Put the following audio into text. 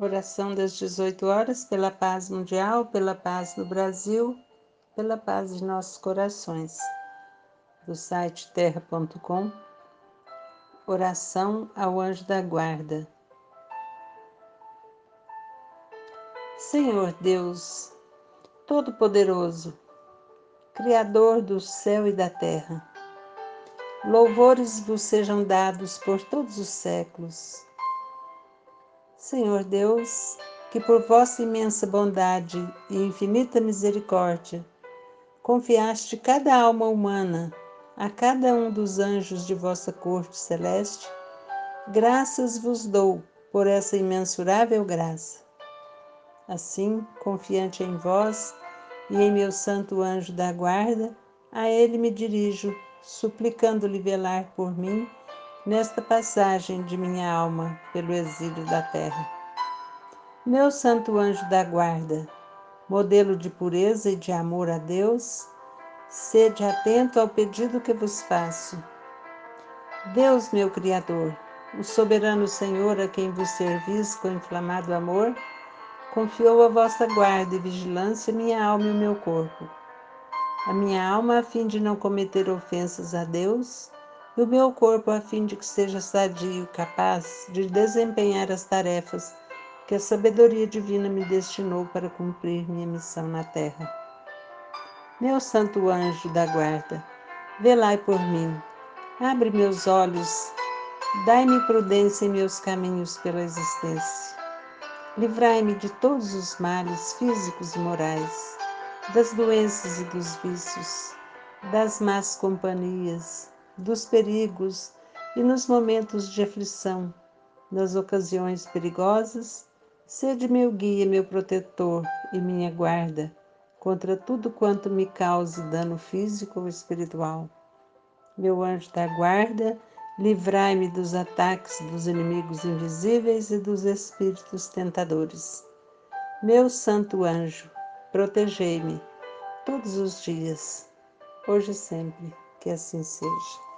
Oração das 18 horas pela paz mundial, pela paz no Brasil, pela paz de nossos corações. Do site terra.com. Oração ao anjo da guarda. Senhor Deus, Todo-Poderoso, Criador do céu e da terra, louvores vos sejam dados por todos os séculos Senhor Deus, que por vossa imensa bondade e infinita misericórdia confiaste cada alma humana a cada um dos anjos de vossa corte celeste, graças vos dou por essa imensurável graça. Assim, confiante em vós e em meu santo anjo da guarda, a ele me dirijo, suplicando-lhe velar por mim nesta passagem de minha alma pelo exílio da terra. Meu santo anjo da guarda, modelo de pureza e de amor a Deus, sede atento ao pedido que vos faço. Deus, meu Criador, o soberano Senhor a quem vos servis com inflamado amor, confiou a vossa guarda e vigilância minha alma e o meu corpo. A minha alma a fim de não cometer ofensas a Deus, e o meu corpo a fim de que seja sadio, capaz de desempenhar as tarefas que a sabedoria divina me destinou para cumprir minha missão na terra. Meu santo anjo da guarda, velai por mim, abre meus olhos, dai-me prudência em meus caminhos pela existência. Livrai-me de todos os males físicos e morais, das doenças e dos vícios, das más companhias, dos perigos e nos momentos de aflição, nas ocasiões perigosas, sede meu guia, meu protetor e minha guarda contra tudo quanto me cause dano físico ou espiritual. Meu anjo da guarda, livrai-me dos ataques dos inimigos invisíveis e dos espíritos tentadores. Meu santo anjo, protegei-me todos os dias, hoje e sempre que assim seja.